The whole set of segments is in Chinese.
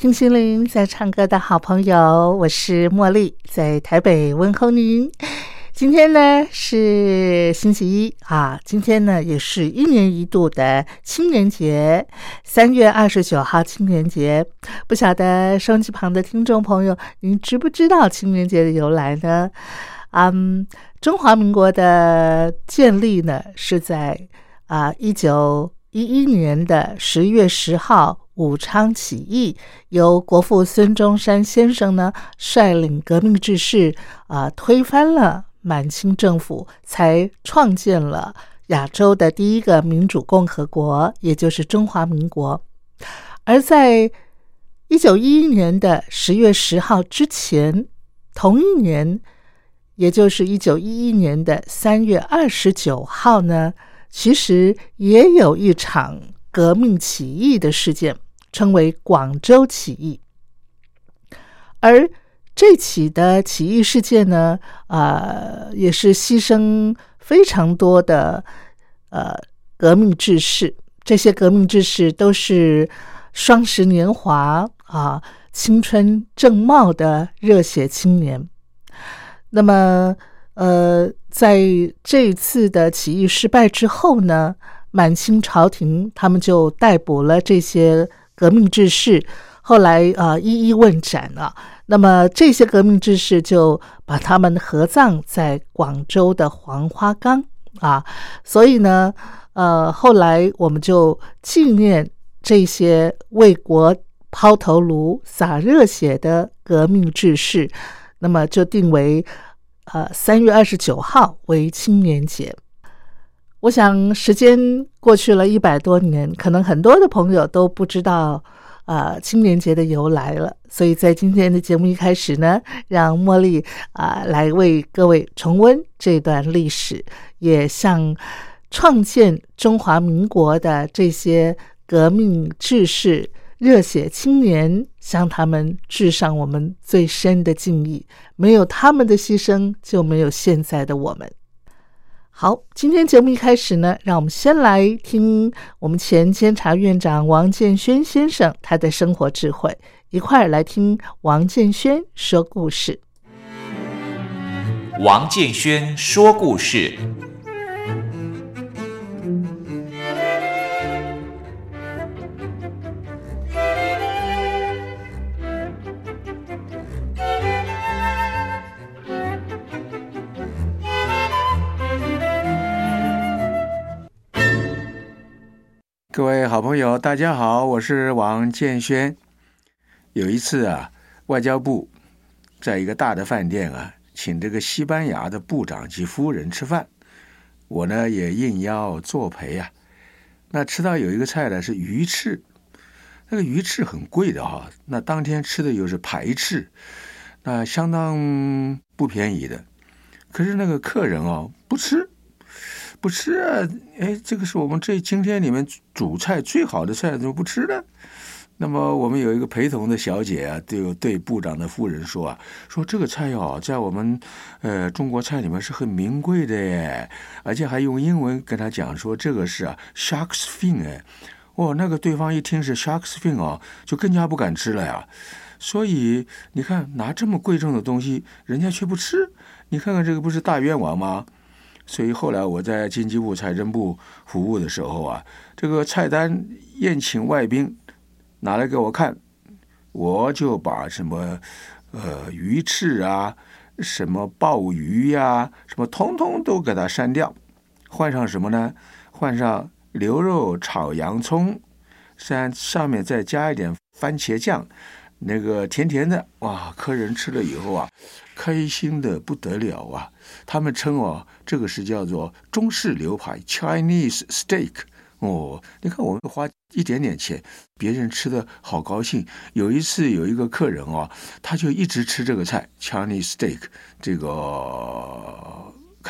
听心灵在唱歌的好朋友，我是茉莉，在台北问候您。今天呢是星期一啊，今天呢也是一年一度的青年节，三月二十九号青年节。不晓得收音机旁的听众朋友，您知不知道青年节的由来呢？嗯，中华民国的建立呢是在啊一九一一年的十月十号武昌起义，由国父孙中山先生呢率领革命志士啊推翻了。满清政府才创建了亚洲的第一个民主共和国，也就是中华民国。而在一九一一年的十月十号之前，同一年，也就是一九一一年的三月二十九号呢，其实也有一场革命起义的事件，称为广州起义，而。这起的起义事件呢，呃，也是牺牲非常多的呃革命志士。这些革命志士都是双十年华啊，青春正茂的热血青年。那么，呃，在这一次的起义失败之后呢，满清朝廷他们就逮捕了这些革命志士，后来啊，一一问斩了。那么这些革命志士就把他们合葬在广州的黄花岗啊，所以呢，呃，后来我们就纪念这些为国抛头颅、洒热血的革命志士，那么就定为呃三月二十九号为青年节。我想时间过去了一百多年，可能很多的朋友都不知道。啊，青年节的由来了，所以在今天的节目一开始呢，让茉莉啊来为各位重温这段历史，也向创建中华民国的这些革命志士、热血青年，向他们致上我们最深的敬意。没有他们的牺牲，就没有现在的我们。好，今天节目一开始呢，让我们先来听我们前监察院长王建轩先生他的生活智慧，一块儿来听王建轩说故事。王建轩说故事。各位好朋友，大家好，我是王建轩。有一次啊，外交部在一个大的饭店啊，请这个西班牙的部长及夫人吃饭，我呢也应邀作陪啊。那吃到有一个菜呢是鱼翅，那个鱼翅很贵的哈。那当天吃的又是排翅，那相当不便宜的。可是那个客人哦不吃。不吃啊！哎，这个是我们这今天里面主菜最好的菜，怎么不吃呢？那么我们有一个陪同的小姐啊，对对部长的夫人说啊，说这个菜哦，在我们呃中国菜里面是很名贵的耶，而且还用英文跟他讲说这个是啊 shark's fin 哎，哦，那个对方一听是 shark's fin 哦，就更加不敢吃了呀。所以你看拿这么贵重的东西，人家却不吃，你看看这个不是大冤枉吗？所以后来我在经济部、财政部服务的时候啊，这个菜单宴请外宾拿来给我看，我就把什么呃鱼翅啊、什么鲍鱼呀、什么通通都给它删掉，换上什么呢？换上牛肉炒洋葱，上上面再加一点番茄酱，那个甜甜的，哇！客人吃了以后啊，开心的不得了啊！他们称哦，这个是叫做中式牛排 （Chinese Steak）。哦，你看我们花一点点钱，别人吃的好高兴。有一次有一个客人哦，他就一直吃这个菜 Chinese Steak，这个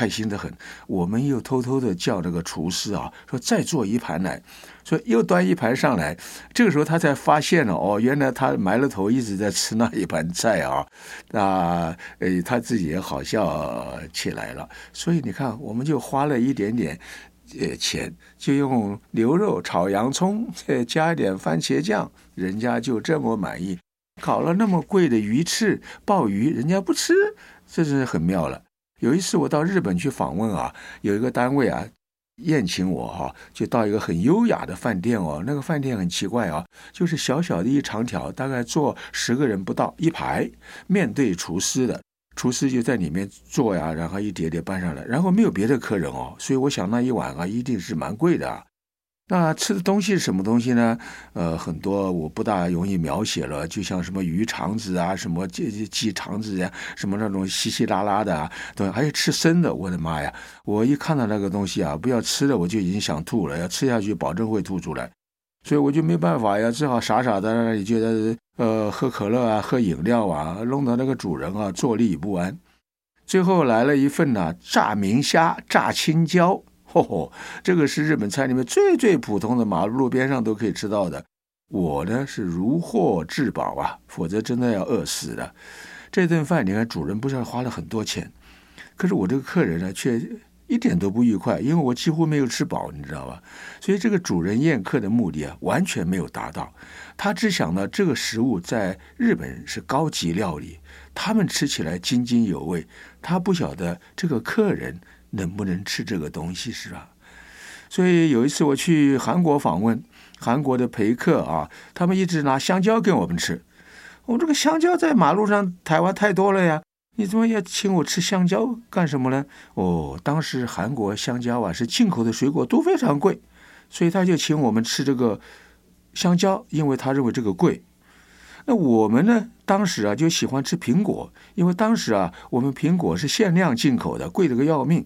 开心的很。我们又偷偷的叫这个厨师啊，说再做一盘来，说又端一盘上来。这个时候他才发现了哦，原来他埋了头一直在吃那一盘菜啊，那呃他自己也好笑起来了。所以你看，我们就花了一点点。呃，钱就用牛肉炒洋葱，再 加一点番茄酱，人家就这么满意。烤了那么贵的鱼翅、鲍鱼，人家不吃，这是很妙了。有一次我到日本去访问啊，有一个单位啊宴请我哈，就到一个很优雅的饭店哦。那个饭店很奇怪啊，就是小小的一长条，大概坐十个人不到，一排面对厨师的。厨师就在里面做呀，然后一碟碟搬上来，然后没有别的客人哦，所以我想那一碗啊一定是蛮贵的。那吃的东西是什么东西呢？呃，很多我不大容易描写了，就像什么鱼肠子啊，什么鸡鸡肠子呀，什么那种稀稀拉拉的啊，对，还有吃生的，我的妈呀！我一看到那个东西啊，不要吃的我就已经想吐了，要吃下去保证会吐出来。所以我就没办法呀，只好傻傻的在那里觉得，呃，喝可乐啊，喝饮料啊，弄得那个主人啊坐立不安。最后来了一份呢，炸明虾、炸青椒，哦，这个是日本菜里面最最普通的，马路路边上都可以吃到的。我呢是如获至宝啊，否则真的要饿死的。这顿饭你看，主人不是花了很多钱，可是我这个客人呢却。一点都不愉快，因为我几乎没有吃饱，你知道吧？所以这个主人宴客的目的啊，完全没有达到。他只想到这个食物在日本是高级料理，他们吃起来津津有味。他不晓得这个客人能不能吃这个东西，是吧？所以有一次我去韩国访问，韩国的陪客啊，他们一直拿香蕉给我们吃。我这个香蕉在马路上，台湾太多了呀。你怎么要请我吃香蕉干什么呢？哦，当时韩国香蕉啊是进口的水果，都非常贵，所以他就请我们吃这个香蕉，因为他认为这个贵。那我们呢，当时啊就喜欢吃苹果，因为当时啊我们苹果是限量进口的，贵得个要命，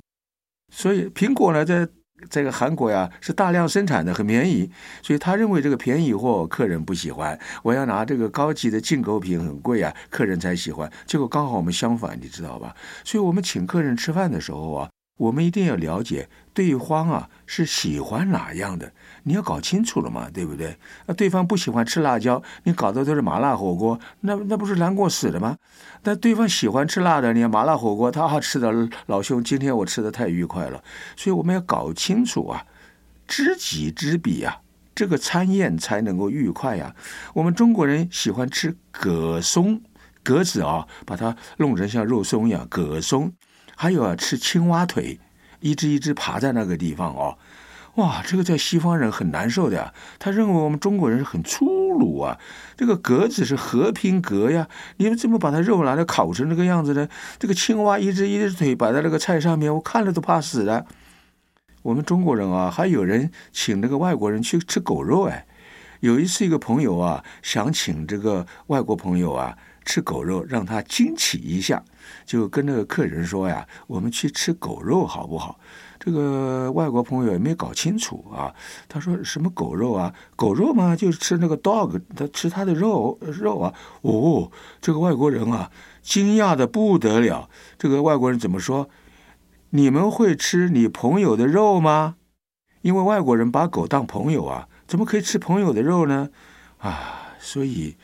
所以苹果呢在。这个韩国呀是大量生产的，很便宜，所以他认为这个便宜货客人不喜欢。我要拿这个高级的进口品很贵啊，客人才喜欢。结果刚好我们相反，你知道吧？所以我们请客人吃饭的时候啊。我们一定要了解对方啊是喜欢哪样的，你要搞清楚了嘛，对不对？那对方不喜欢吃辣椒，你搞的都是麻辣火锅，那那不是难过死了吗？但对方喜欢吃辣的，你看麻辣火锅，他好吃的老兄，今天我吃的太愉快了。所以我们要搞清楚啊，知己知彼啊，这个餐宴才能够愉快呀。我们中国人喜欢吃葛松，葛子啊，把它弄成像肉松一样，葛松。还有啊，吃青蛙腿，一只一只爬在那个地方哦，哇，这个在西方人很难受的呀。他认为我们中国人是很粗鲁啊。这个格子是和平格呀，你们怎么把它肉拿来烤成这个样子呢？这个青蛙一只一只腿摆在那个菜上面，我看了都怕死了。我们中国人啊，还有人请那个外国人去吃狗肉哎。有一次，一个朋友啊，想请这个外国朋友啊吃狗肉，让他惊奇一下。就跟那个客人说呀：“我们去吃狗肉好不好？”这个外国朋友也没搞清楚啊。他说：“什么狗肉啊？狗肉嘛，就是吃那个 dog，他吃他的肉肉啊。”哦，这个外国人啊，惊讶的不得了。这个外国人怎么说？你们会吃你朋友的肉吗？因为外国人把狗当朋友啊，怎么可以吃朋友的肉呢？啊，所以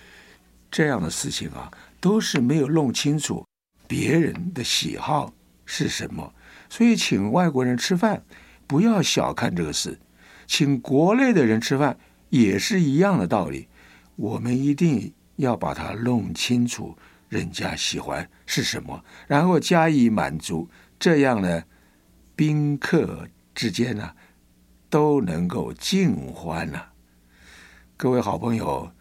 这样的事情啊，都是没有弄清楚。别人的喜好是什么？所以请外国人吃饭，不要小看这个事；请国内的人吃饭也是一样的道理。我们一定要把它弄清楚，人家喜欢是什么，然后加以满足，这样呢，宾客之间呢，都能够尽欢呐。各位好朋友，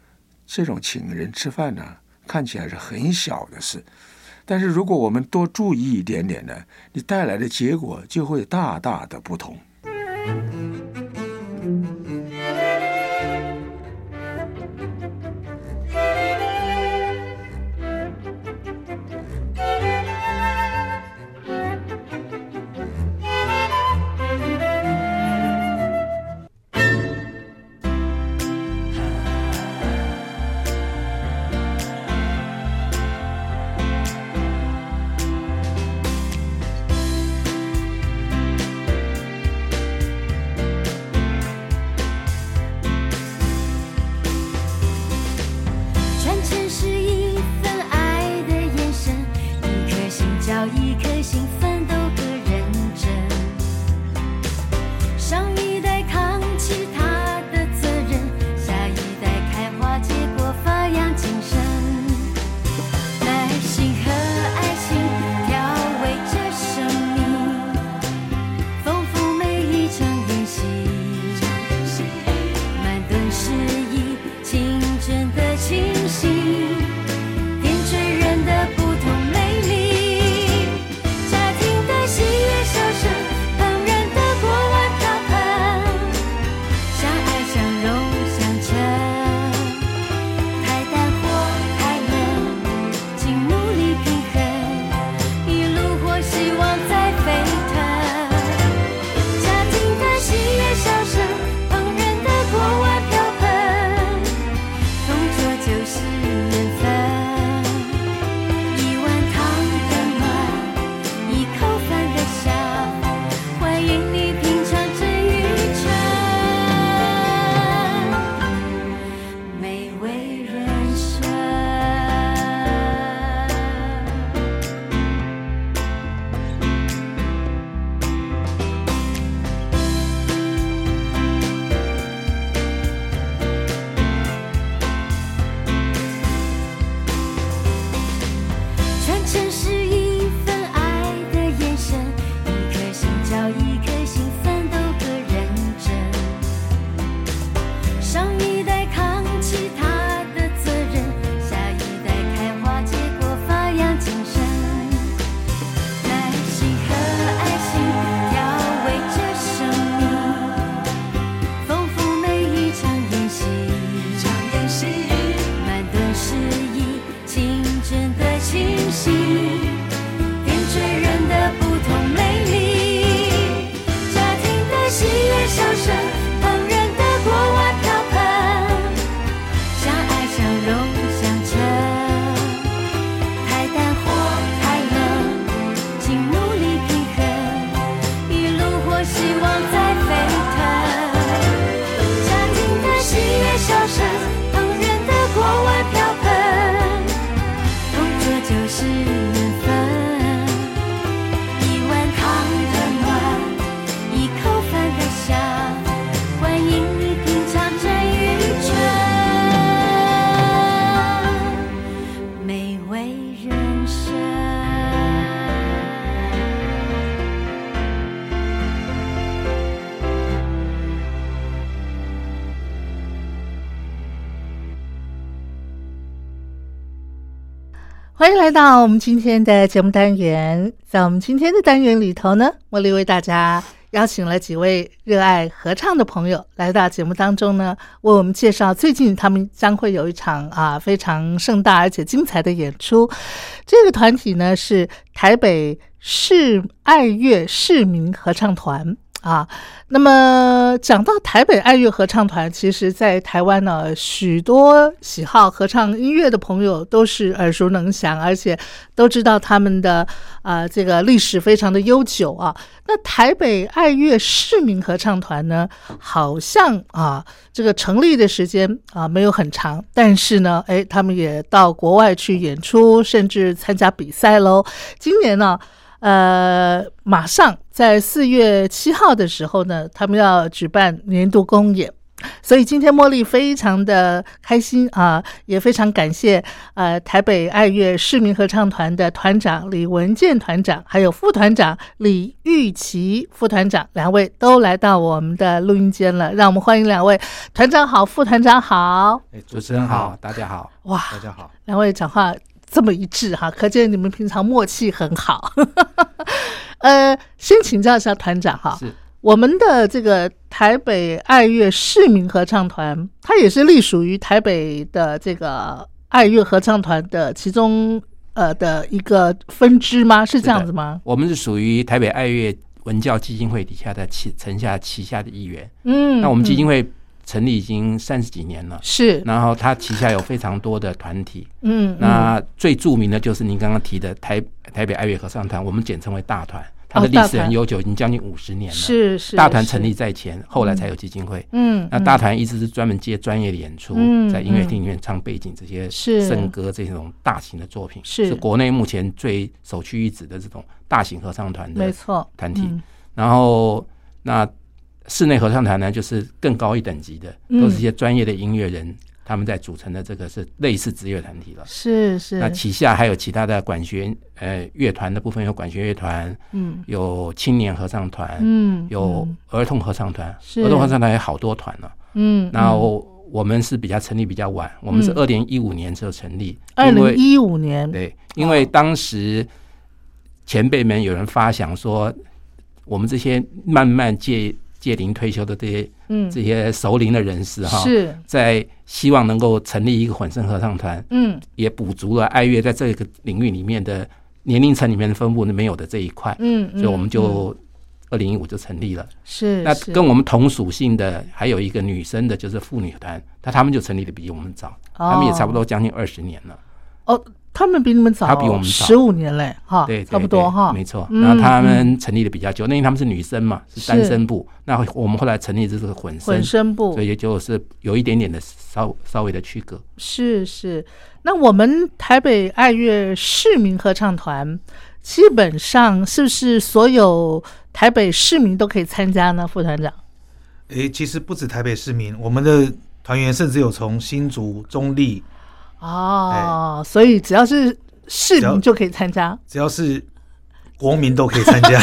这种请人吃饭呢，看起来是很小的事，但是如果我们多注意一点点呢，你带来的结果就会大大的不同。欢迎来到我们今天的节目单元。在我们今天的单元里头呢，茉莉为大家邀请了几位热爱合唱的朋友来到节目当中呢，为我们介绍最近他们将会有一场啊非常盛大而且精彩的演出。这个团体呢是台北市爱乐市民合唱团。啊，那么讲到台北爱乐合唱团，其实，在台湾呢，许多喜好合唱音乐的朋友都是耳熟能详，而且都知道他们的啊、这个历史非常的悠久啊。那台北爱乐市民合唱团呢，好像啊，这个成立的时间啊没有很长，但是呢，哎，他们也到国外去演出，甚至参加比赛喽。今年呢。呃，马上在四月七号的时候呢，他们要举办年度公演所以今天茉莉非常的开心啊，也非常感谢呃台北爱乐市民合唱团的团长李文健团长，还有副团长李玉琪副团长两位都来到我们的录音间了，让我们欢迎两位团长好，副团长好。哎，主持人好，大家好，哇，大家好。两位讲话这么一致哈，可见你们平常默契很好。呃，先请教一下团长哈，我们的这个台北爱乐市民合唱团，它也是隶属于台北的这个爱乐合唱团的其中呃的一个分支吗？是这样子吗？我们是属于台北爱乐文教基金会底下的旗城下旗下的一员。嗯，那我们基金嗯会成立已经三十几年了，是。然后他旗下有非常多的团体。嗯，嗯。那最著名的就是您刚刚提的台台北爱乐合唱团，我们简称为大团，它的历史很悠久，已经将近五十年了。是是是大团成立在前，后来才有基金会。嗯，那大团一直是专门接专业的演出，嗯在音乐厅里面唱背景这些是。圣歌这种大型的作品，是国内目前最首屈一指的这种大型合唱团的没错。团体。嗯。然后那室内合唱团呢，就是更高一等级的，嗯。都是一些专业的音乐人。他们在组成的这个是类似职业团体了，是是，那旗下还有其他的管弦呃乐团的部分，有管弦乐团，嗯。有青年合唱团，嗯有儿童合唱团，是。儿童合唱团有好多团了。嗯，然后我们是比较成立比较晚，我们是嗯。二零一五年就成立，二零一五年。对，因为当时前辈们有人发想说，我们这些慢慢届届龄退休的这些嗯。这些熟龄的人士哈，是。在希望能够成立一个混声合唱团，嗯。也补足了爱乐在这个领域里面的年龄层里面的分布没有的这一块，嗯，所以我们就二零一五就成立了。是是。那跟我们同属性的还有一个女生的，就是妇女团，那他们就成立的比我们早，他们也差不多将近二十年了。哦，他们比你们早，他比我们早十五年嘞，哈，对，对差不多哈，没错。嗯然后他们成立的比较久，那因为他们是女生嘛，是单身部。那我们后来成立这个混混，声部所以也就是有一点点的稍稍微的区隔。是是。那我们台北爱乐市民合唱团，基本上是不是所有台北市民都可以参加呢？副团长，诶，其实不止台北市民，我们的团员甚至有从新竹、中立，哦，所以只要是市民就可以参加，只要是国民都可以参加。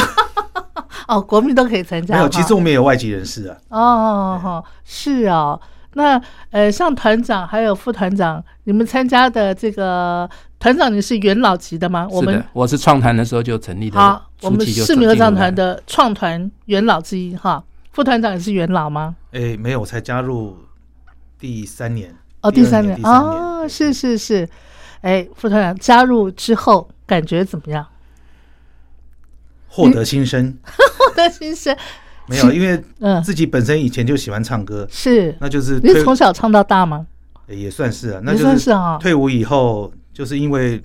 哦，国民都可以参加。没有，哈其实我们也有外籍人士啊。哦，哈，是哦。那呃，像团长还有副团长，你们参加的这个团长，你是元老级的吗？我们是的，我是创团的时候就成立的，好，我们市民合唱团的创团元老之一哈。副团长也是元老吗？哎，没有，我才加入第三年。哦，第三年啊哦，是是是。哎，副团长加入之后感觉怎么样？获得新生。获得新生没有，因为嗯自己本身以前就喜欢唱歌，是，那就是你从小唱到大吗？也算是啊，那也就是算是啊。退伍以后，就是因为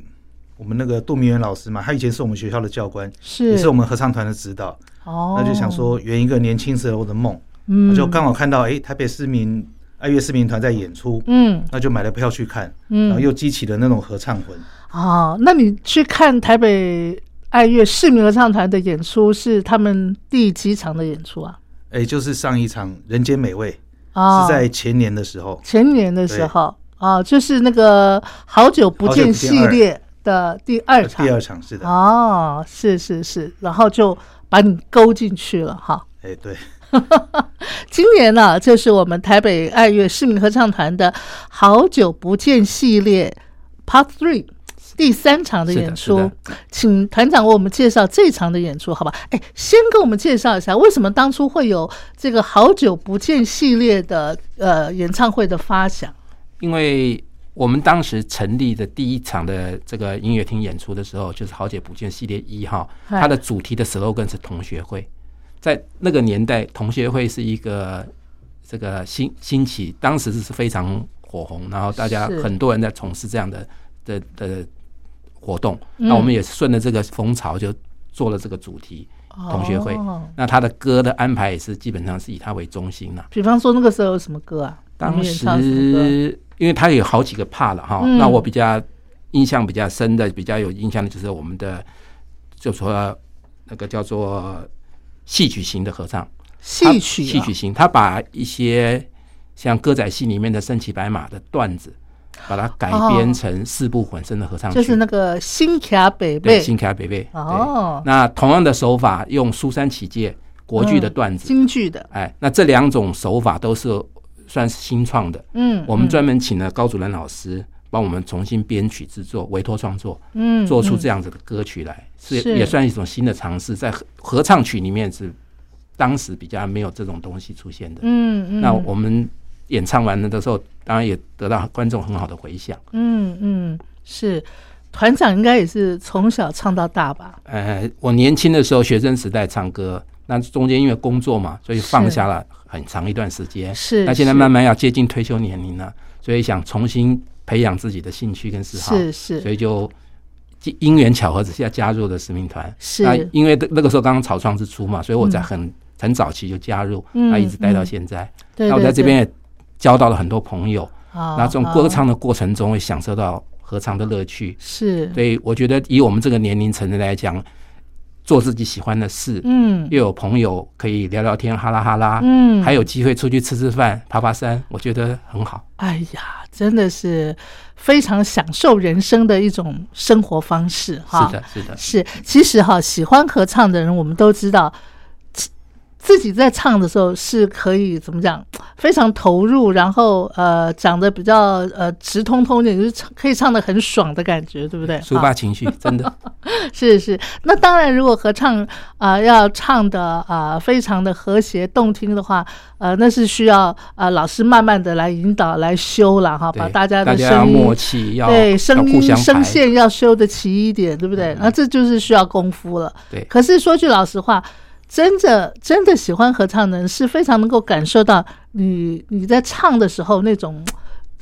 我们那个杜明元老师嘛，他以前是我们学校的教官，是，也是我们合唱团的指导，哦，那就想说圆一个年轻时候的梦，嗯，就刚好看到哎，台北市民爱乐市民团在演出，嗯那就买了票去看，嗯然后嗯又激起了那种合唱魂。哦，那你去看台北爱乐市民合唱团的演出，是他们第几场的演出啊？哎，就是上一场《人间美味》哦，是在前年的时候，前年的时候哦，就是那个好久不见好久不见系列的第二场。第二场是的，哦，是是是，然后就把你勾进去了哈。哎，对，今年呢，就是我们台北爱乐市民合唱团的好久不见系列 Part Three 第三场的演出，请团长为我们介绍这场的演出，好吧？哎，先跟我们介绍一下，为什么当初会有这个好久不见系列的呃演唱会的发想？因为我们当时成立的第一场的这个音乐厅演出的时候，就是好久不见系列一号，它的主题的 slogan 是同学会。在那个年代，同学会是一个这个兴兴起，当时是非常火红，然后大家很多人在从事这样的的的活动。嗯那我们也顺着这个风潮，就做了这个主题同学会。哦那他的歌的安排也是基本上是以他为中心啦。比方说那个时候有什么歌啊？你当时，因为他有好几个 part 了哈，嗯那我比较印象比较深的、比较有印象的就是我们的，就说那个叫做戏曲型的合唱，戏曲啊。戏曲型，他把一些像歌仔戏里面的身骑白马的段子，把它改编成四部混声的合唱曲，就是那个新卡北对贝新卡北贝。哦，那同样的手法用苏三起解国剧的段子，京剧的，哎，那这两种手法都是算是新创的。嗯，我们专门请了高祖仁老师帮我们重新编曲制作、委托创作，嗯做出嗯这样子的歌曲来，是是也算一种新的尝试，在合合唱曲里面是当时比较没有这种东西出现的。嗯嗯，那我们演唱完了的时候，当然也得到观众很好的回响。嗯嗯是团长应该也是从小唱到大吧？呃，我年轻的时候学生时代唱歌，那中间因为工作嘛，所以放下了很长一段时间。是那现在慢慢要接近退休年龄了，所以想重新培养自己的兴趣跟嗜好，是是。所以就因缘巧合之下加入了使命团。是。那因为那个时候刚刚草创之初嘛，所以我在很、很早期就加入，嗯那一直待到现在。对那我对对。在这边也交到了很多朋友，啊那这种歌唱的过程中会享受到合唱的乐趣。是。所以我觉得以我们这个年龄层的来讲，做自己喜欢的事，嗯又有朋友可以聊聊天，哈拉哈拉，嗯还有机会出去吃吃饭、爬爬山，我觉得很好。哎呀，真的是非常享受人生的一种生活方式哈。是的，是的，是，其实哈，喜欢合唱的人，我们都知道，自自己在唱的时候是可以怎么讲，非常投入，然后呃，讲的比较呃直通通一点，就是唱可以唱的很爽的感觉，对不对？抒发情绪，真的 是是，那当然，如果合唱啊、要唱的啊、非常的和谐动听的话，呃，那是需要啊、老师慢慢的来引导来修了哈，把大家的声音默契，要要对声音。声线要修的齐一点，对不对？那这就是需要功夫了。对可是说句老实话，真的真的喜欢合唱的人是非常能够感受到你你在唱的时候那种。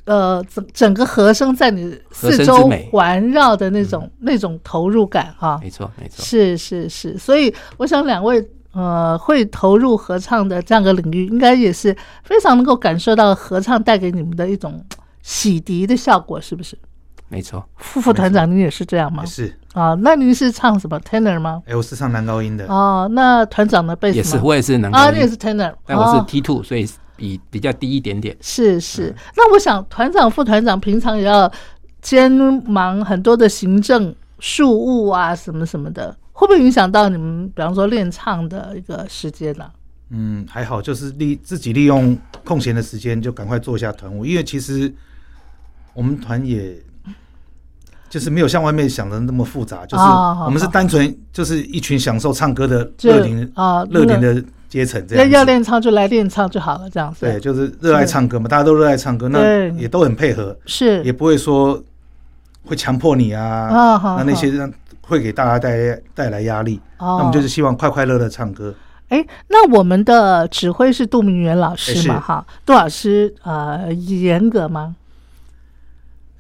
呃，整整个和声在你四周环绕的那种、那种投入感哈，没错，没错，是是是，所以我想两位呃会投入合唱的这样个领域，应该也是非常能够感受到合唱带给你们的一种洗涤的效果，是不是？没错。副副团长，你也是这样吗？是，啊，那您是唱什么 tenor 吗？哎，我是唱男高音的，哦，那团长的贝斯也是，我也是能够，啊，你也是 tenor，但我是哦 T two，所以比比较低一点点。是是。那我想团长、副团长平常也要兼忙很多的行政事务啊，什么什么的，会不会影响到你们，比方说练唱的一个时间呢、嗯，还好，就是利自己利用空闲的时间就赶快做一下团务，因为其实我们团也。就是没有像外面想的那么复杂，就是哦我们是单纯就是一群享受唱歌的就乐龄啊，乐龄的阶层，这要样子要练唱就来练唱就好了，这样子。对，就是热爱唱歌嘛，大家都热爱唱歌，那也都很配合，是也不会说会强迫你啊，啊，那那些好让会给大家带带来压力。哦那我们就是希望快快乐乐唱歌。哎，那我们的指挥是杜明元老师嘛？哈，杜老师呃严格吗？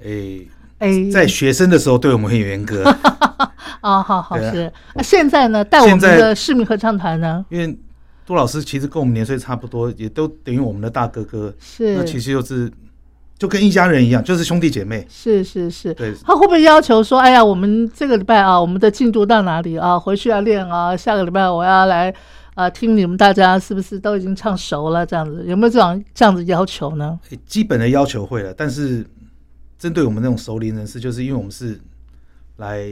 诶，哎，在学生的时候对我们很严格，啊，好好是。那现在呢，带我们的市民合唱团呢，因为杜老师其实跟我们年岁差不多，也都等于我们的大哥哥。是那其实就是就跟一家人一样，就是兄弟姐妹。是是是。对，他会不会要求说，哎呀，我们这个礼拜啊，我们的进度到哪里啊？回去要练啊，下个礼拜我要来啊，听你们大家是不是都已经唱熟了？这样子有没有这种这样子要求呢？基本的要求会了，但是针对我们那种熟龄人士，就是因为我们是来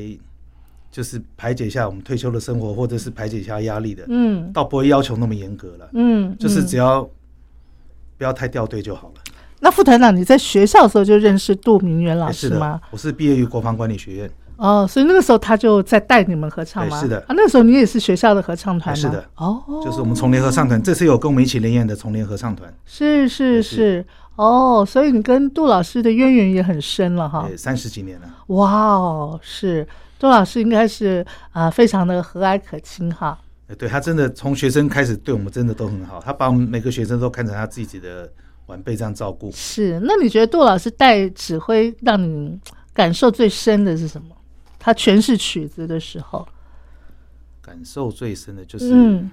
就是排解一下我们退休的生活，或者是排解一下压力的，嗯。倒不会要求那么严格了，嗯，就是嗯。只要不要太掉队就好了。那副团长，你在学校的时候就认识杜明元老师吗？的？，我是毕业于国防管理学院，哦，所以那个时候他就在带你们合唱吗？对是的。啊，那个时候你也是学校的合唱团是的。哦，就是我们重联合唱团，这次有跟我们一起联演的重联合唱团，是是是。是，哦，所以你跟杜老师的渊源也很深了哈。对，三十几年了。哇哦，是杜老师应该是啊、非常的和蔼可亲哈。呃对他真的从学生开始对我们真的都很好，他把我们每个学生都看成他自己的晚辈这样照顾。是，那你觉得杜老师带指挥让你感受最深的是什么？他诠释曲子的时候，感受最深的就是，嗯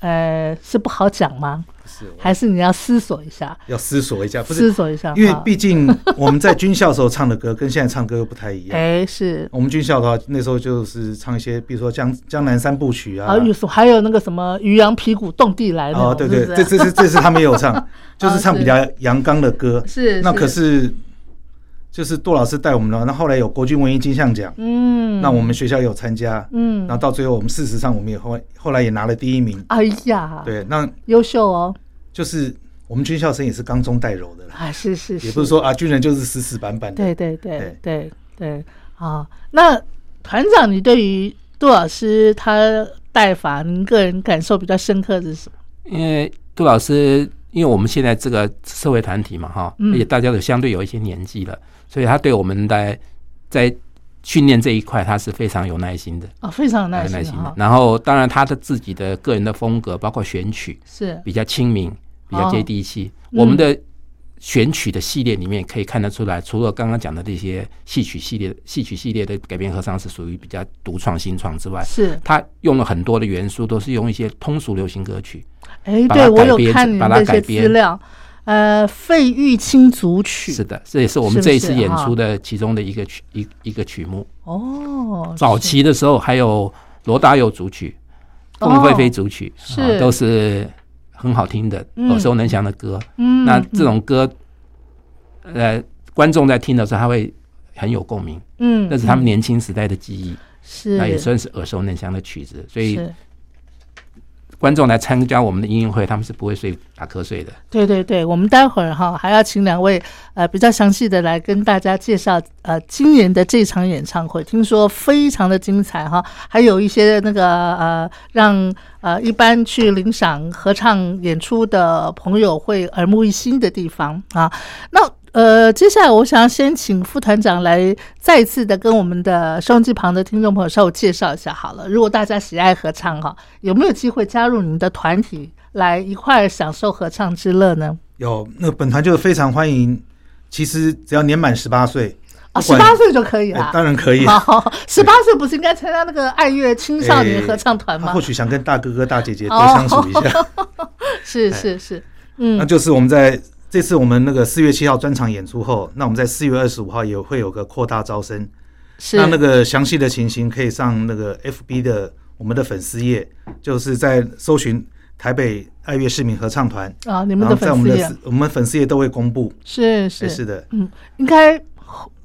呃，是不好讲吗？是还是你要思索一下？要思索一下，不是思索一下，因为毕竟我们在军校时候唱的歌跟现在唱歌又不太一样。哎是我们军校的话，那时候就是唱一些，比如说江江南三部曲啊还有那个什么渔阳鼙鼓动地来哦，对对，是是这这是这是他们也有唱，就是唱 比较阳刚的歌。是那可是就是杜老师带我们的，那后来有国军文艺金像奖，嗯，那我们学校有参加，嗯然后到最后我们事实上我们也后后来也拿了第一名。哎呀，，对，那优秀哦，就是我们军校生也是刚中带柔的啦，啊是是也，不是说啊军人就是死死板板的。对对对对对对啊。那团长，你对于杜老师他带法，您个人感受比较深刻的是什么？因为杜老师，因为我们现在这个社会团体嘛，哈，嗯而且大家都相对有一些年纪了，所以他对我们的在训练这一块，他是非常有耐心的，啊，非常有耐有耐心的。。然后，当然他的自己的个人的风格，包括选曲是比较亲民，比较哦接地气。嗯我们的选曲的系列里面可以看得出来，除了刚刚讲的这些戏曲系列、戏曲系列的改编合唱是属于比较独创新创之外，是，它用了很多的元素，都是用一些通俗流行歌曲。哎，对我有看您把它改编。料，呃，费玉清组曲是的，这也是我们这一次演出的其中的一个曲一一个曲目。哦，早期的时候还有罗大佑组曲、哦凤飞飞组曲，是。啊都是很好听的、嗯。耳熟能详的歌。嗯，那这种歌，呃，观众在听的时候他会很有共鸣，嗯，那是他们嗯。年轻时代的记忆，是。那也算是耳熟能详的曲子，所以是观众来参加我们的音乐会，他们是不会睡打瞌睡的。对对对，我们待会儿哈还要请两位呃比较详细的来跟大家介绍呃今年的这场演唱会，听说非常的精彩哈，还有一些那个呃让呃一般去领赏合唱演出的朋友会耳目一新的地方啊。那呃接下来我想要先请副团长来再次的跟我们的收音机旁的听众朋友稍微介绍一下好了。如果大家喜爱合唱哈，有没有机会加入你们的团体？来一块儿享受合唱之乐呢？有那本团就非常欢迎，其实只要年满十八岁，啊，十八岁就可以哎啦。当然可以。十八岁不是应该参加那个爱乐青少年合唱团吗他 或？许想跟大哥哥大姐姐多哦相处一下，是是是，嗯那嗯，就是我们在这次我们那个四月七号专场演出后，那我们在四月二十五号也会有个扩大招生，是。那那个详细的情形可以上那个 FB 的我们的粉丝页，就是在搜寻台北爱乐市民合唱团，啊，你你们的在我们的粉丝也我们粉丝页都会公布。是哎是是的，嗯，应该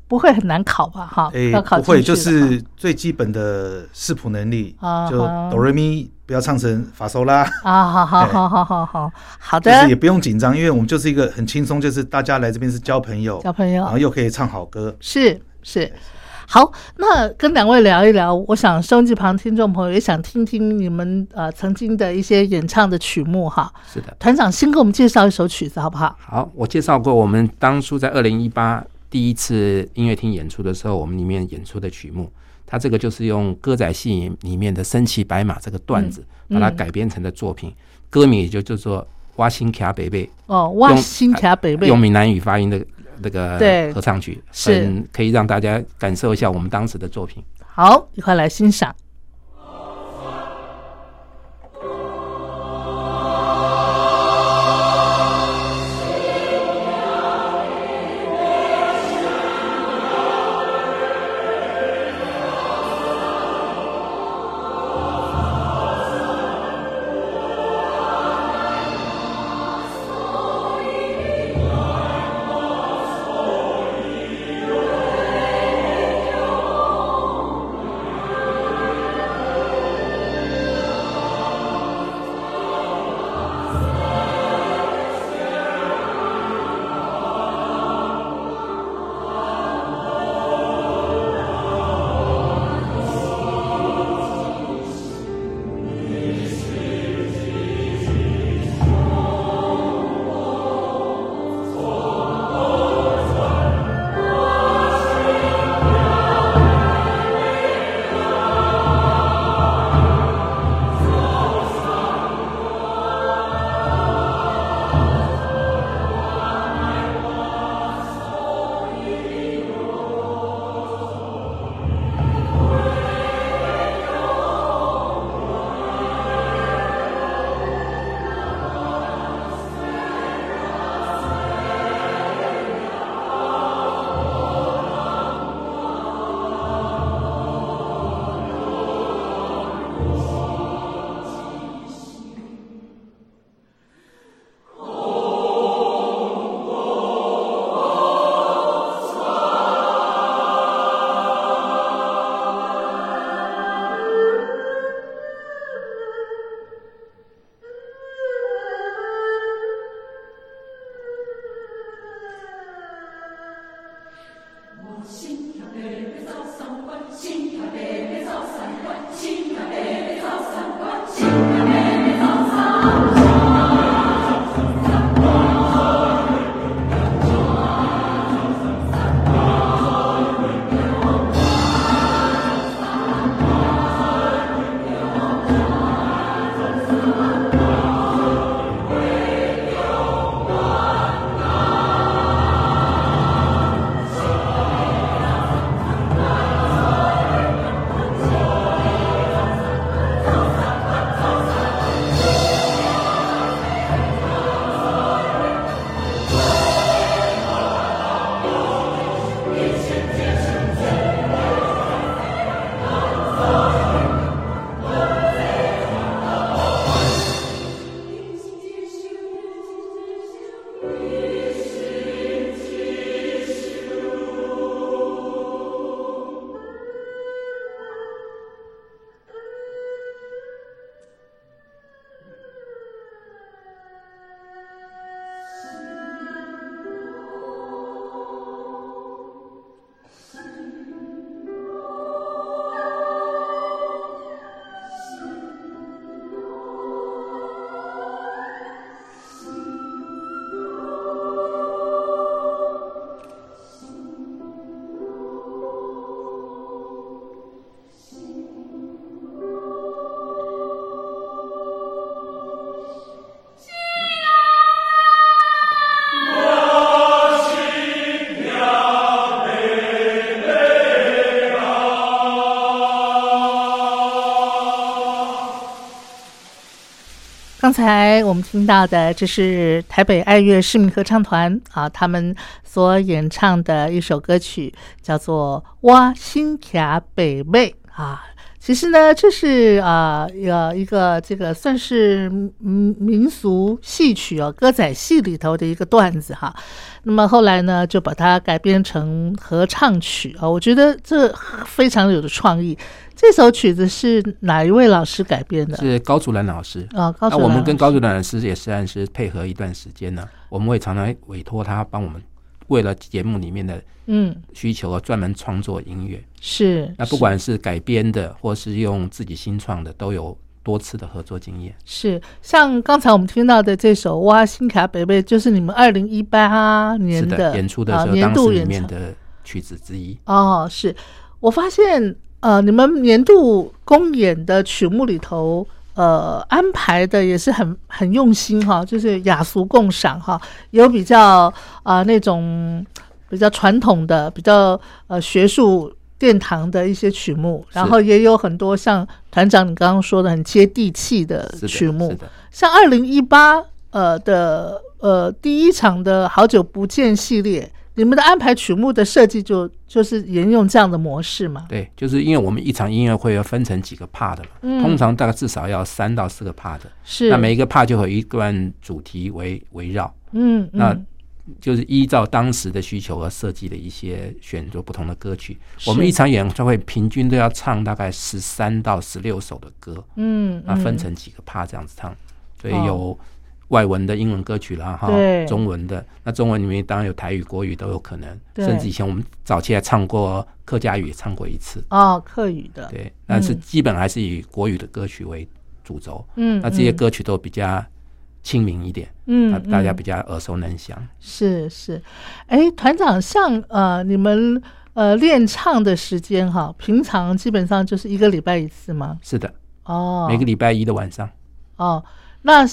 不会很难考吧？哈，诶，要考不会，就进去的。是最基本的视谱能力，就啊哈哆来咪不要唱成法索拉，啊，好好好好好好好的就是也，不用紧张，因为我们就是一个很轻松，就是大家来这边是交朋友，交朋友然后又可以唱好歌。是是。好，那跟两位聊一聊，我想收音机旁听众朋友也想听听你们呃曾经的一些演唱的曲目哈。是的，团长先给我们介绍一首曲子好不好？好，我介绍过，我们当初在二零一八第一次音乐厅演出的时候，我们里面演出的曲目，它这个就是用歌仔戏里面的身骑白马这个段子，嗯把它改编成的作品，歌名也就叫做《挖心卡北贝哦，挖心卡北》，贝用闽南语发音的那个对合唱曲，是很可以让大家感受一下我们当时的作品。好，一块来欣赏。刚才我们听到的，这是台北爱乐市民合唱团啊，他们所演唱的一首歌曲，叫做《哇新卡北妹》啊。其实呢，这是啊呃一个这个算是民俗戏曲哦，歌仔戏里头的一个段子哈。那么后来呢，就把它改编成合唱曲啊。我觉得这非常有的创意。这首曲子是哪一位老师改编的？是高祖蓝老师。啊，高祖那我们跟高祖蓝老师也算是配合一段时间呢，我们会常常委托他帮我们，为了节目里面的嗯需求而专门创作音乐。是那不管是改编的，或是用自己新创的，都有多次的合作经验。是像刚才我们听到的这首《哇新卡北贝》，就是你们二零一八年是的，演出的啊时候，年当时里度演面的曲子之一。哦，是我发现呃，你们年度公演的曲目里头。呃，安排的也是很很用心哈，就是雅俗共赏哈，有比较啊、那种比较传统的、比较呃学术殿堂的一些曲目，然后也有很多像团长你刚刚说的很接地气的，曲目像二零一八呃的呃第一场的好久不见系列，你们的安排曲目的设计就就是沿用这样的模式嘛？对，就是因为我们一场音乐会要分成几个 part 嘛，嗯。通常大概至少要三到四个 part，是，那每一个 part 就有一段主题为围绕，嗯那嗯就是依照当时的需求而设计的一些选择不同的歌曲。我们一场演唱会平均都要唱大概十三到十六首的歌，嗯，那分嗯。成几个 part 这样子唱，所以哦。有外文的英文歌曲啦，哈，中文的。那中文里面当然有台语、国语都有可能，甚至以前我们早期还唱过客家语，也唱过一次。哦客语的，对，但是基本还是以国语的歌曲为主轴。嗯，那这些嗯歌曲都比较亲民一点，嗯那大家嗯比较耳熟能详。是是，哎，团长，像呃你们呃练唱的时间哈，平常基本上就是一个礼拜一次吗？是的，哦，每个礼拜一的晚上。哦，那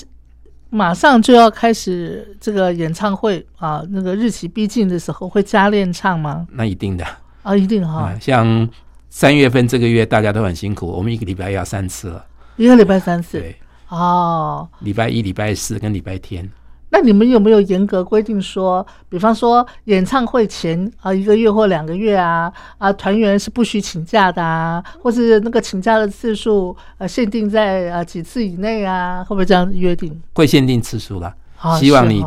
马上就要开始这个演唱会啊，那个日期逼近的时候会加练唱吗？那一定的啊，一定哈、啊，像三月份这个月大家都很辛苦，我们一个礼拜要三次了。一个礼拜三次。对，哦，礼拜一、礼拜四跟礼拜天。那你们有没有严格规定说，比方说演唱会前啊一个月或两个月啊啊团员是不许请假的啊，或是那个请假的次数呃限定在呃几次以内啊，会不会这样约定？会限定次数啦，啊希望你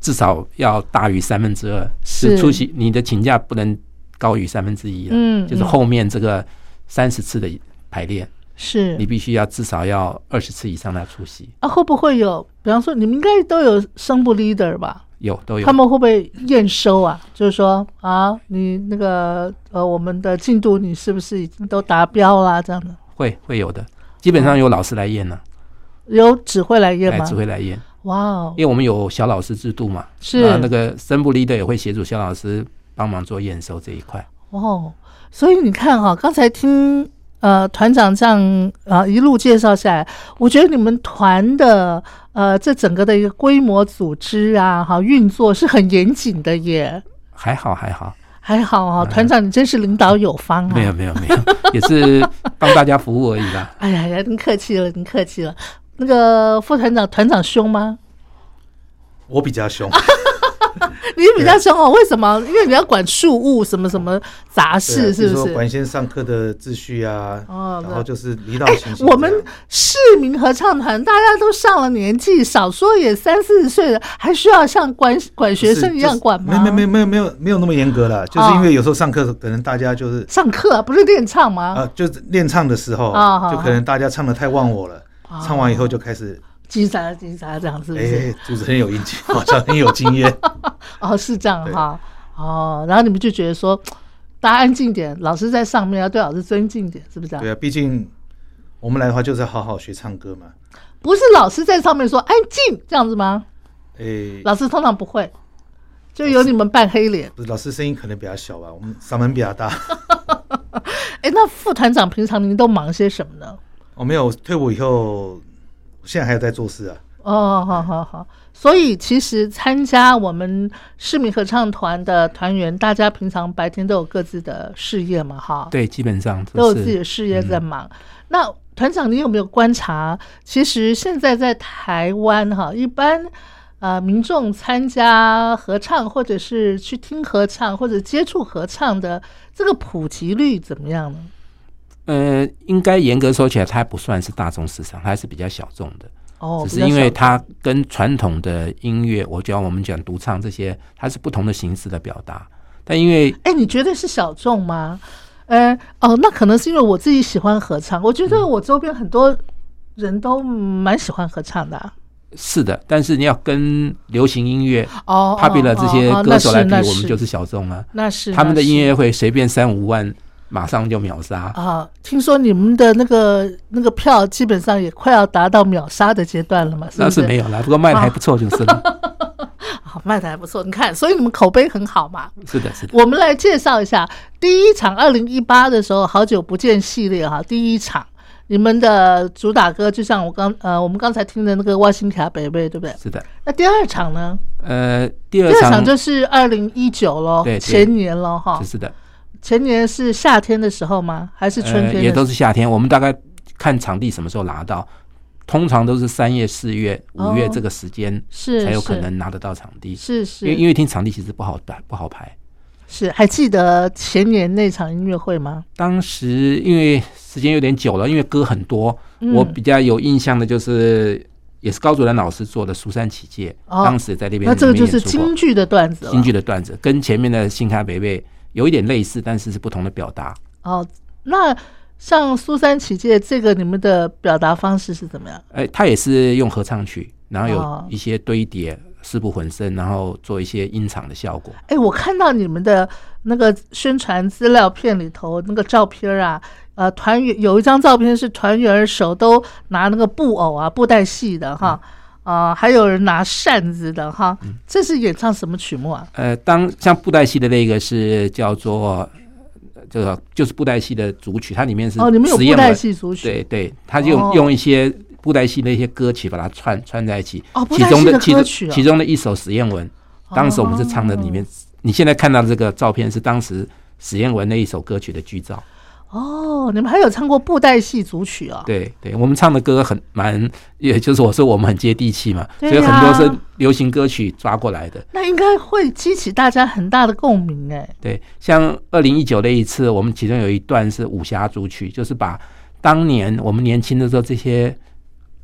至少要大于三分之二，是出席你的请假不能高于三分之一了。嗯嗯就是后面这个三十次的排练，是你必须要至少要二十次以上的出席。啊，会不会有？比方说，你们应该都有声部 leader 吧？有都有他。们会不会验收啊？就是说啊，你那个呃，我们的进度你是不是已经都达标啦？这样的会会有的，基本上由老师来验呢、有指挥来验来吗？指挥来验，哇哦，因为我们有小老师制度嘛，是那那个声部 leader 也会协助小老师帮忙做验收这一块。哦，所以你看哈、刚才听呃团长这样啊、一路介绍下来，我觉得你们团的呃这整个的一个规模组织啊，哈运作是很严谨的耶。还好还好，还好啊、团长你真是领导有方啊！没有没有没有，也是帮大家服务而已啦。哎呀呀，您客气了，您客气了。那个副团长，团长凶吗？我比较凶，你比较凶哦，为什么？因为你要管事务什么什么杂事，是不是？管一些上课的秩序啊，哦然后就是离岛哎情形。我们市民合唱团大家都上了年纪，少说也三四十岁了，还需要像管管学生一样管吗？没没没没有没有没有那么严格了，就是因为有时候上课可能大家就是上课啊不是练唱吗？啊，就是练唱的时候就可能大家唱的太忘我了，唱完以后就开始，叽喳叽喳这样是不是？哎，主持人有印记，好像很有经验。哦，是这样哈。哦，然后你们就觉得说，大家安静点，老师在上面要对老师尊敬点，是不是这样？对啊，毕竟我们来的话就是要好好学唱歌嘛。不是老师在上面说安静这样子吗？哎，老师通常不会，就由你们扮黑脸。不是老师声音可能比较小吧，我们嗓门比较大。哎，那副团长平常您都忙些什么呢？我没有退伍以后，现在还有在做事啊。哦，好好好。所以其实参加我们市民合唱团的团员，大家平常白天都有各自的事业嘛，哈。对，基本上都有自己的事业在忙。那团长，你有没有观察？其实现在在台湾哈，一般呃民众参加合唱，或者是去听合唱，或者接触合唱的这个普及率怎么样呢？呃，应该严格说起来，它不算是大众市场，它还是比较小众的。哦，只是因为它跟传统的音乐，我讲我们讲独唱这些，它是不同的形式的表达。但因为哎，你觉得是小众吗？呃，哦，那可能是因为我自己喜欢合唱，我觉得我周边很多人都蛮喜欢合唱的啊、是的，但是你要跟流行音乐、哦 popular 这些歌手来比，我们就是小众啊。那是他们的音乐会随便三五万，马上就秒杀。啊，听说你们的那个那个票基本上也快要达到秒杀的阶段了嘛？是不那是是没有啦，不过卖的还不错就是了。好 卖的还不错，你看，所以你们口碑很好嘛。是的，是的。我们来介绍一下第一场二零一八的时候，好久不见系列哈，第一场你们的主打歌就像我刚呃我们刚才听的那个《外星卡北贝》，对不对？是的，那第二场呢？呃，第二场场就是二零一九喽，对对前年喽哈。是的，前年是夏天的时候吗？还是春天也都是夏天。我们大概看场地什么时候拿到，通常都是三月、四月、五月哦这个时间是才有可能拿得到场地。是是，因为因为听场地其实不好排，不好排。是还记得前年那场音乐会吗？当时因为时间有点久了，因为歌很多，嗯我比较有印象的就是也是高祖蓝老师做的《苏珊起解》，哦当时在那边那这个就是京剧的段子。京剧的段子，跟前面的《新开北贝》有一点类似，但是是不同的表达。哦，那像苏三起解这个，你们的表达方式是怎么样？哎，他也是用合唱曲，然后哦有一些堆叠、四部混声，然后做一些音场的效果。哎，我看到你们的那个宣传资料片里头那个照片啊，呃，团员有一张照片是团员手都拿那个布偶啊，布袋戏的哈，啊、还有人拿扇子的哈，嗯这是演唱什么曲目啊？呃，当像布袋戏的那个是叫做呃这个就是布袋戏的主曲，它里面是哦，你们有布袋戏组曲，对对，他就用、哦用一些布袋戏的一些歌曲把它串串在一起。哦布其袋戏的其中其中的一首史艳文，当时我们是唱的里面，你现在看到的这个照片是当时史艳文那一首歌曲的剧照。哦，你们还有唱过布袋戏组曲哦？对对，我们唱的歌很蛮，也就是我说我们很接地气嘛，对所以很多是流行歌曲抓过来的。那应该会激起大家很大的共鸣哎。对，像二零一九那一次，我们其中有一段是武侠组曲，就是把当年我们年轻的时候这些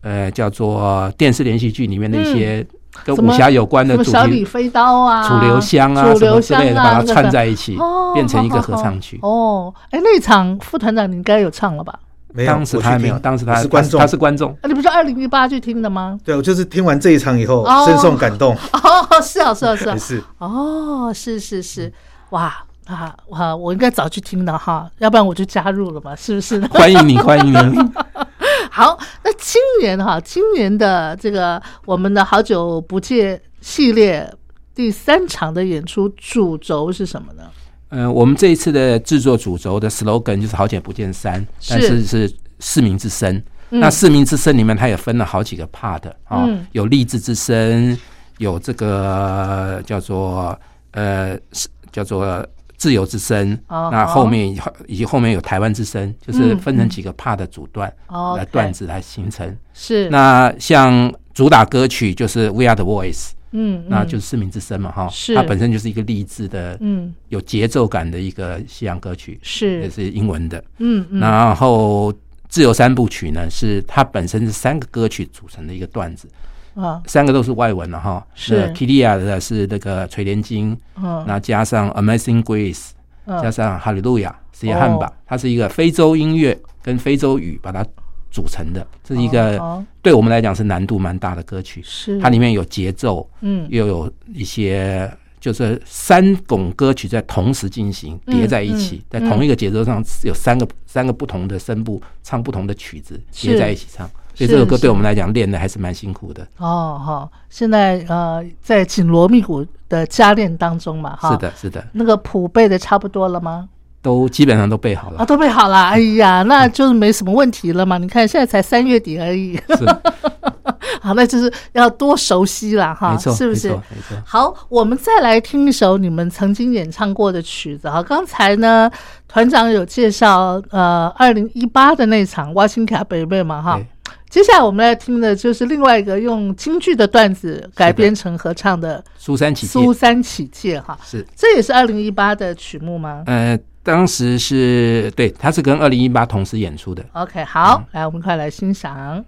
呃叫做电视连续剧里面的一些跟武侠有关的什么主题，小李飞刀啊，楚留香啊楚什么之类的，留香啊，把它串在一起，哦，变成一个合唱曲。哦，哎，那场副团长你应该有唱了吧？没有，当时他还没有，当时他我是观众，他是观众。啊，你不是二零一八去听的吗？对，我就是听完这一场以后哦深受感动，哦，是啊，是啊，是啊，是哦，是是是，哇啊哇，我应该早去听的哈，要不然我就加入了嘛，是不是？欢迎你，欢迎你。好，那今年哈，今年的这个我们的好久不见系列第三场的演出主轴是什么呢？嗯，我们这一次的制作主轴的 slogan 就是“好久不见三”，但是是市民之声。那市民之声里面，它也分了好几个 part 啊、嗯有励志之声，有这个叫做呃是叫做自由之声。哦那后面以以及后面有台湾之声，就是分成几个 part 的组段、哦来段子来形成。是。那像主打歌曲就是 We Are the Voice，嗯，那嗯就是市民之声嘛哈，是。它本身就是一个励志的，嗯。有节奏感的一个西洋歌曲，是。也是是英文的。嗯嗯。然后自由三部曲呢，是它本身是三个歌曲组成的一个段子，啊。三个都是外文了哈。是。Kilia 的是那个垂帘经，嗯。那加上 Amazing Grace，嗯。加上哈利路亚，是一个汉堡哦，它是一个非洲音乐跟非洲语把它组成的，这是一哦个哦对我们来讲是难度蛮大的歌曲。是。它里面有节奏，嗯。又有一些就是三种歌曲在同时进行，嗯叠在一起，嗯在同一个节奏上有三个三个不同的声部唱不同的曲子，叠在一起唱。所以是这首歌是对我们来讲练的还是蛮辛苦的。哦好，现在呃在紧锣密鼓的加练当中嘛哈，是，的，是的，那个谱背的差不多了吗？都基本上都背好了啊，都背好了，哎呀，那就是没什么问题了嘛。你看现在才三月底而已，是，好，那就是要多熟悉了哈，没错，是不是没错？，没错。好，我们再来听一首你们曾经演唱过的曲子哈。刚才呢，团长有介绍呃，二零一八的那场《挖心卡北贝》嘛哈对。接下来我们来听的就是另外一个用京剧的段子改编成合唱的苏三起《苏三起解》哈，是，这也是二零一八的曲目吗呃，当时是对，它是跟二零一八同时演出的。？OK，好，来我们快来欣赏。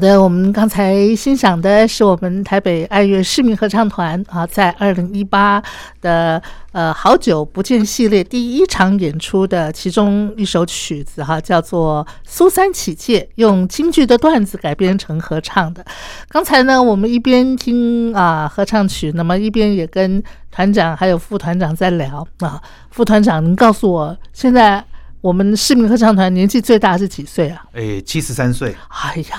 好的，我们刚才欣赏的是我们台北爱乐市民合唱团啊，在二零一八的呃好久不见系列第一场演出的其中一首曲子哈，叫做《苏三起解》，用京剧的段子改编成合唱的。刚才呢，我们一边听啊合唱曲，那么一边也跟团长还有副团长在聊啊。副团长，您告诉我，现在我们市民合唱团年纪最大是几岁啊？哎，七十三岁，哎呀，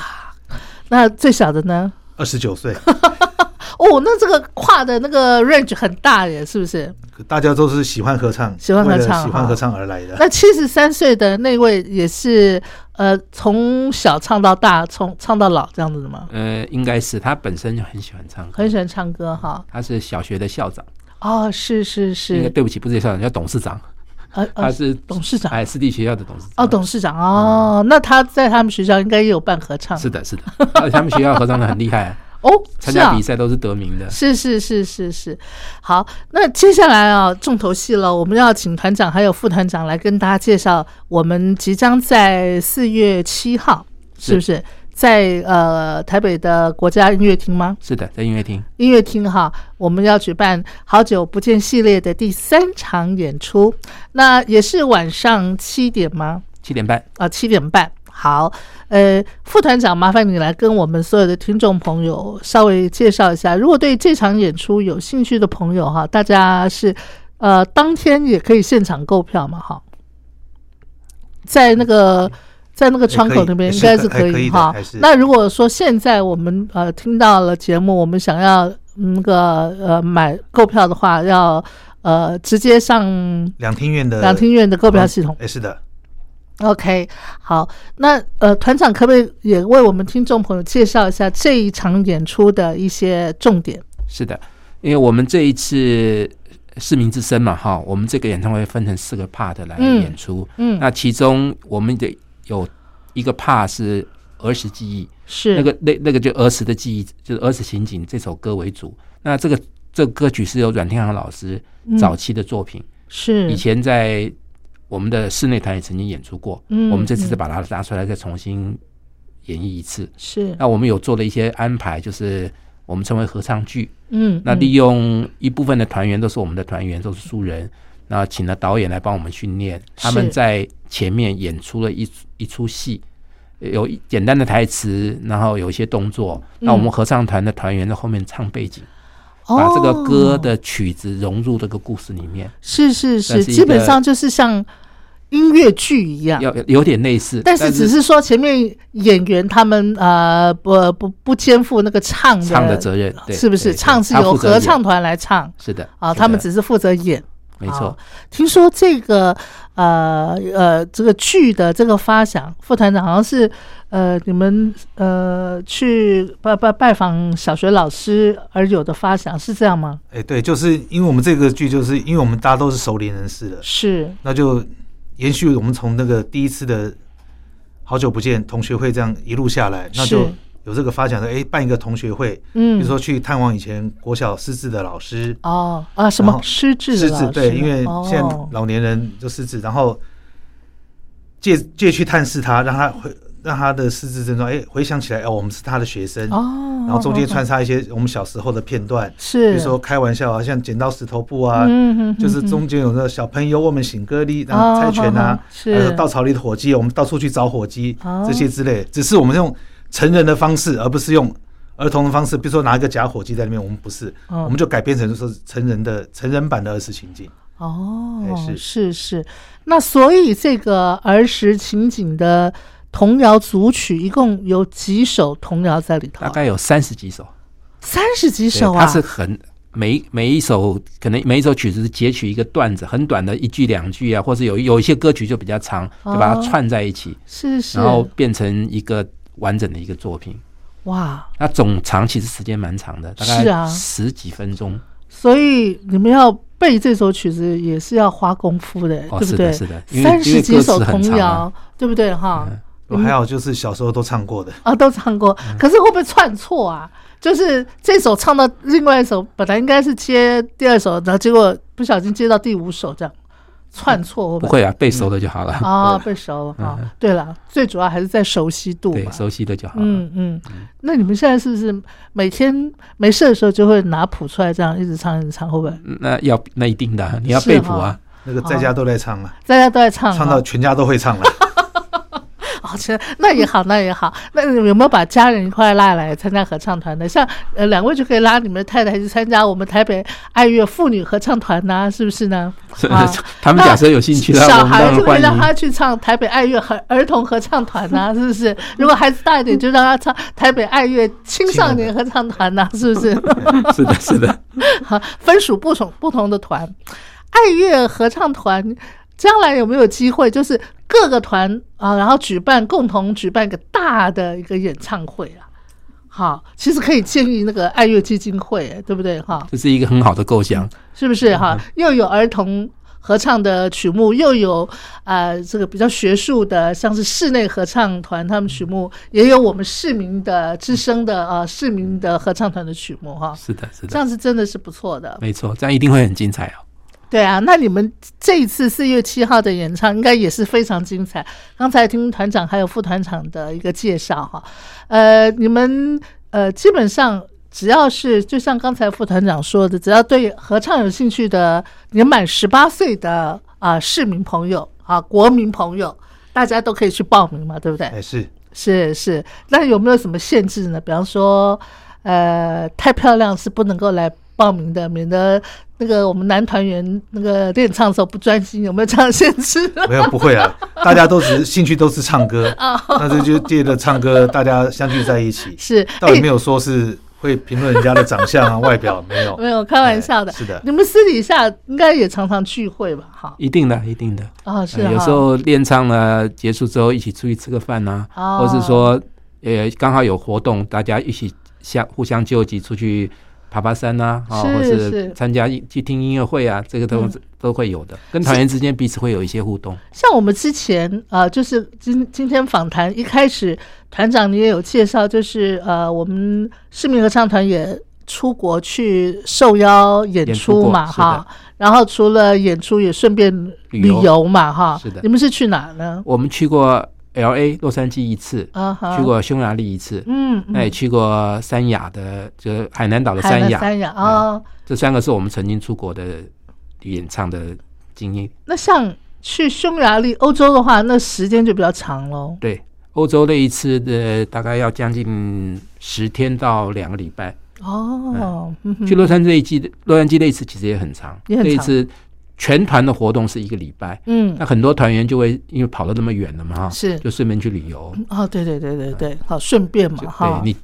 那最小的呢？二十九岁，哦，那这个跨的那个 range 很大耶，是不是？大家都是喜欢合唱，喜欢合唱喜欢合唱而来的。那七十三岁的那位也是呃，从小唱到大，从唱到老这样子的吗？呃，应该是他本身就很喜欢唱歌，很喜欢唱歌哈。他是小学的校长，哦，是是是，应该对不起，不是校长，叫董事长，呃呃他是董事长。哎，私立学校的董事长。哦，董事长哦，那他在他们学校应该也有办合唱，是的，是的，而且他们学校合唱的很厉害，哦，参加比赛都是得名的。是是是是是，好，那接下来啊，重头戏了，我们要请团长还有副团长来跟大家介绍，我们即将在四月七号，是不是在呃台北的国家音乐厅吗？是的，在音乐厅。音乐厅哈，我们要举办好久不见系列的第三场演出，那也是晚上七点吗？七点半，啊，七点半。好，呃，副团长，麻烦你来跟我们所有的听众朋友稍微介绍一下，如果对这场演出有兴趣的朋友哈，大家是呃当天也可以现场购票嘛，哈，在那个在那个窗口那边应该是是可可以的哈。那如果说现在我们呃听到了节目，我们想要嗯那个呃买购票的话，要呃直接上两厅院的两厅院的购票系统。哎，是的，OK，好，那呃，团长可不可以也为我们听众朋友介绍一下这一场演出的一些重点？是的，因为我们这一次市民之声嘛，哈，我们这个演唱会分成四个 part 来嗯演出。嗯，那其中我们的有一个 part 是儿时记忆，是那个那那个就儿时的记忆，就是儿时情景这首歌为主。那这个这个歌曲是由阮天航老师早期的作品，是以前在我们的室内团也曾经演出过。嗯我们这次把它拿出来，再重新演绎一次。是那我们有做了一些安排，就是我们称为合唱剧。嗯，嗯那利用一部分的团员都是我们的团员，都是素人，然后请了导演来帮我们训练。他们在前面演出了一一出戏，有一简单的台词，然后有一些动作。那我们合唱团的团员在后面唱背景，把这个歌哦的曲子融入这个故事里面，是是是，是基本上就是像音乐剧一样。有有点类似，但是只是说前面演员他们呃不不不肩负那个唱的唱的责任，对，是不是？唱是由合唱团来唱是的啊，他们只是负责演。没错好。听说这个呃呃这个剧的这个发想，副团长好像是呃你们呃去拜拜拜访小学老师而有的发想，是这样吗？哎，对，就是因为我们这个剧，就是因为我们大家都是熟龄人士了，是那就延续我们从那个第一次的好久不见同学会这样一路下来，那就是有这个发想的，哎，办一个同学会，嗯，比如说去探望以前国小师资的老师，哦啊什么失智失智对，因为现在哦。老年人就失智，然后借借去探视他，让他回让他的失智症状，哎，回想起来，哦，我们是他的学生，哦，然后中间哦穿插一些我们小时候的片段，是。比如说开玩笑啊，像剪刀石头布啊，嗯哼就是中间有那个小朋友我们醒歌哩，然后猜拳啊哦，是。还有稻草里的火鸡，我们到处去找火鸡哦。这些之类，只是我们用成人的方式，而不是用儿童的方式，比如说拿一个假火机在里面，我们不是，嗯我们就改编成就是成人的成人版的儿时情景。哦哎，是是是，那所以这个儿时情景的童谣组曲一共有几首童谣在里头啊？大概有三十几首，三十几首啊！它是很每每一首可能每一首曲子是截取一个段子，很短的一句两句啊，或者有有一些歌曲就比较长，就把哦它串在一起，是是，然后变成一个完整的一个作品。哇，那总长其实时间蛮长的，大是啊概十几分钟。所以你们要背这首曲子也是要花功夫的，哦，对不对是的，？是的，三十几首童谣啊，，对不对？哈，我还好，就是小时候都唱过的，啊，都唱过，嗯可是会不会串错啊？就是这首唱到另外一首，本来应该是接第二首，然后结果不小心接到第五首，这样串错，不会啊，背熟了就好了。啊，背熟了啊。对了，最主要还是在熟悉度对，熟悉的就好了。嗯嗯，那你们现在是不是每天没事的时候就会拿谱出来，这样一直唱一直唱，会不会？那要那一定的，你要背谱啊。那个在家都在唱啊，在家都在唱啊，唱到全家都会唱了。那也好，那也好。那有没有把家人一块拉来参加合唱团的？像呃，两位就可以拉你们的太太去参加我们台北爱乐妇女合唱团呐、是不是呢？啊 他们假设有兴趣的话，小孩就可以让他。去唱台北爱乐和儿童合唱团呐、是不是？如果孩子大一点，就让他唱台北爱乐青少年合唱团呐、是不是？是的，是的，好，分属不同不同的团，爱乐合唱团将来有没有机会，就是各个团啊，然后举办共同举办一个大的一个演唱会啊？好，其实可以建议那个爱乐基金会，哎对不对？哈，这是一个很好的构想。是不是哈？又有儿童合唱的曲目，又有呃这个比较学术的，像是室内合唱团他们曲目，也有我们市民的之声的呃市民的合唱团的曲目哈。是的，是的这，样子真的是不错的。没错，这样一定会很精彩哦。对啊，那你们这一次四月七号的演唱应该也是非常精彩。刚才听团长还有副团长的一个介绍哈，呃，你们呃基本上只要是就像刚才副团长说的，只要对合唱有兴趣的年满十八岁的啊、市民朋友啊国民朋友，大家都可以去报名嘛，对不对？哎，是是是，那有没有什么限制呢？比方说，呃，太漂亮是不能够来报名的，免得那个我们男团员那个练唱的时候不专心，有没有这样的限制？没有不会啊，大家都只是兴趣都是唱歌，那这就借着唱歌，大家相聚在一起，是，倒也没有说是会评论人家的长相啊、外表，没有 没有开玩笑的。哎是的你们私底下应该也常常聚会吧？哈，一定的，一定的。啊，是有时候练唱呢结束之后，一起出去吃个饭呐、哦或是说，呃，刚好有活动，大家一起相互相救济，出去爬爬山呐、啊，或是参加一去听音乐会啊，这个都、嗯都会有的。跟团员之间彼此会有一些互动。像我们之前呃，就是今今天访谈一开始，团长你也有介绍，就是呃，我们市民合唱团也出国去受邀演演出出嘛，哈。然后除了演出，也顺便旅游嘛，哈。是的你们是去哪呢？我们去过 L A 洛杉矶一次，去过匈牙利一次，嗯，嗯，那也去过三亚的，就是海南岛的三亚。三亚哦。这三个是我们曾经出国的演唱的经验。那像去匈牙利、欧洲的话，那时间就比较长喽。对，欧洲那一次的大概要将近十天到两个礼拜。哦，嗯去洛杉矶这一季，洛杉矶那一次其实也很长，也很长那一次全团的活动是一个礼拜，嗯。那，很多团员就会因为跑得那么远了嘛，哈，是。就顺便去旅游。哦，对对对对对，好，顺便嘛就哈。对。你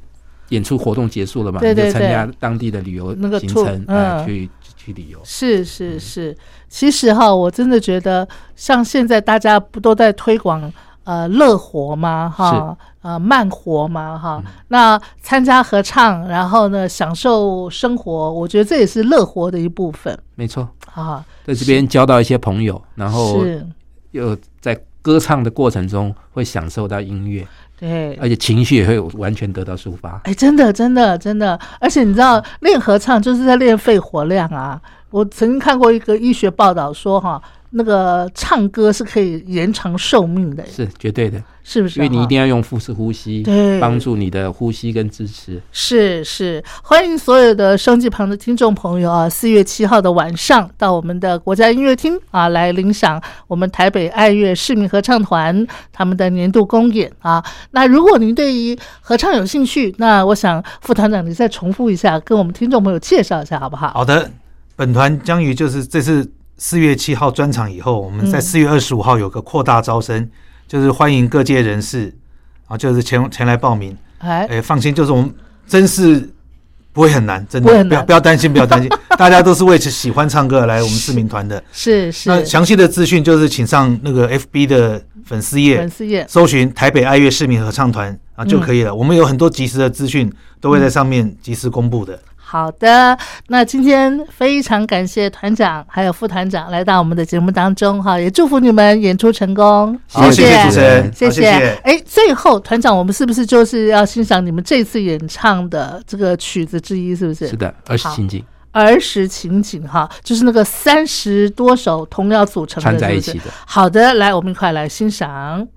演出活动结束了嘛，对对你就参加当地的旅游那个行程，嗯。哎，去去旅游。是是是，其实哈，我真的觉得，像现在大家不都在推广呃乐活吗？哈，呃慢活吗？哈，那参加合唱，然后呢享受生活，我觉得这也是乐活的一部分没错，啊。在这边交到一些朋友，然后是，又在歌唱的过程中会享受到音乐，对。而且情绪也会完全得到抒发。哎，真的，真的，真的，而且你知道，练合唱就是在练肺活量啊。我曾经看过一个医学报道说，哈，那个唱歌是可以延长寿命的，是绝对的，是不是？因为你一定要用腹式呼吸，对帮助你的呼吸跟支持。是是，欢迎所有的收机旁的听众朋友啊，四月七号的晚上到我们的国家音乐厅啊来领赏我们台北爱乐市民合唱团他们的年度公演啊。那如果您对于合唱有兴趣，那我想副团长你再重复一下，跟我们听众朋友介绍一下好不好？好的，本团将于就是这次四月七号专场以后，我们在嗯四月二十五号有个扩大招生，就是欢迎各界人士啊，就是前前来报名。哎，哎，放心，就是我们真是不会很难，真的不要不要担心，不要担心，大家都是为喜欢唱歌而来我们市民团的。是是那详细的资讯就是请上那个 FB 的粉丝页粉，丝页搜寻台北爱乐市民合唱团啊就可以了。我们有很多及时的资讯都会在上面及时公布的。好的，那今天非常感谢团长还有副团长来到我们的节目当中哈，也祝福你们演出成功，好，谢谢谢主持人，谢。哎，最后团长，我们是不是就是要欣赏你们这次演唱的这个曲子之一？是不是？是的，儿时情景。儿时情景哈，就是那个三十多首童谣组成的，串在一起的。好的，来，我们一块来欣赏。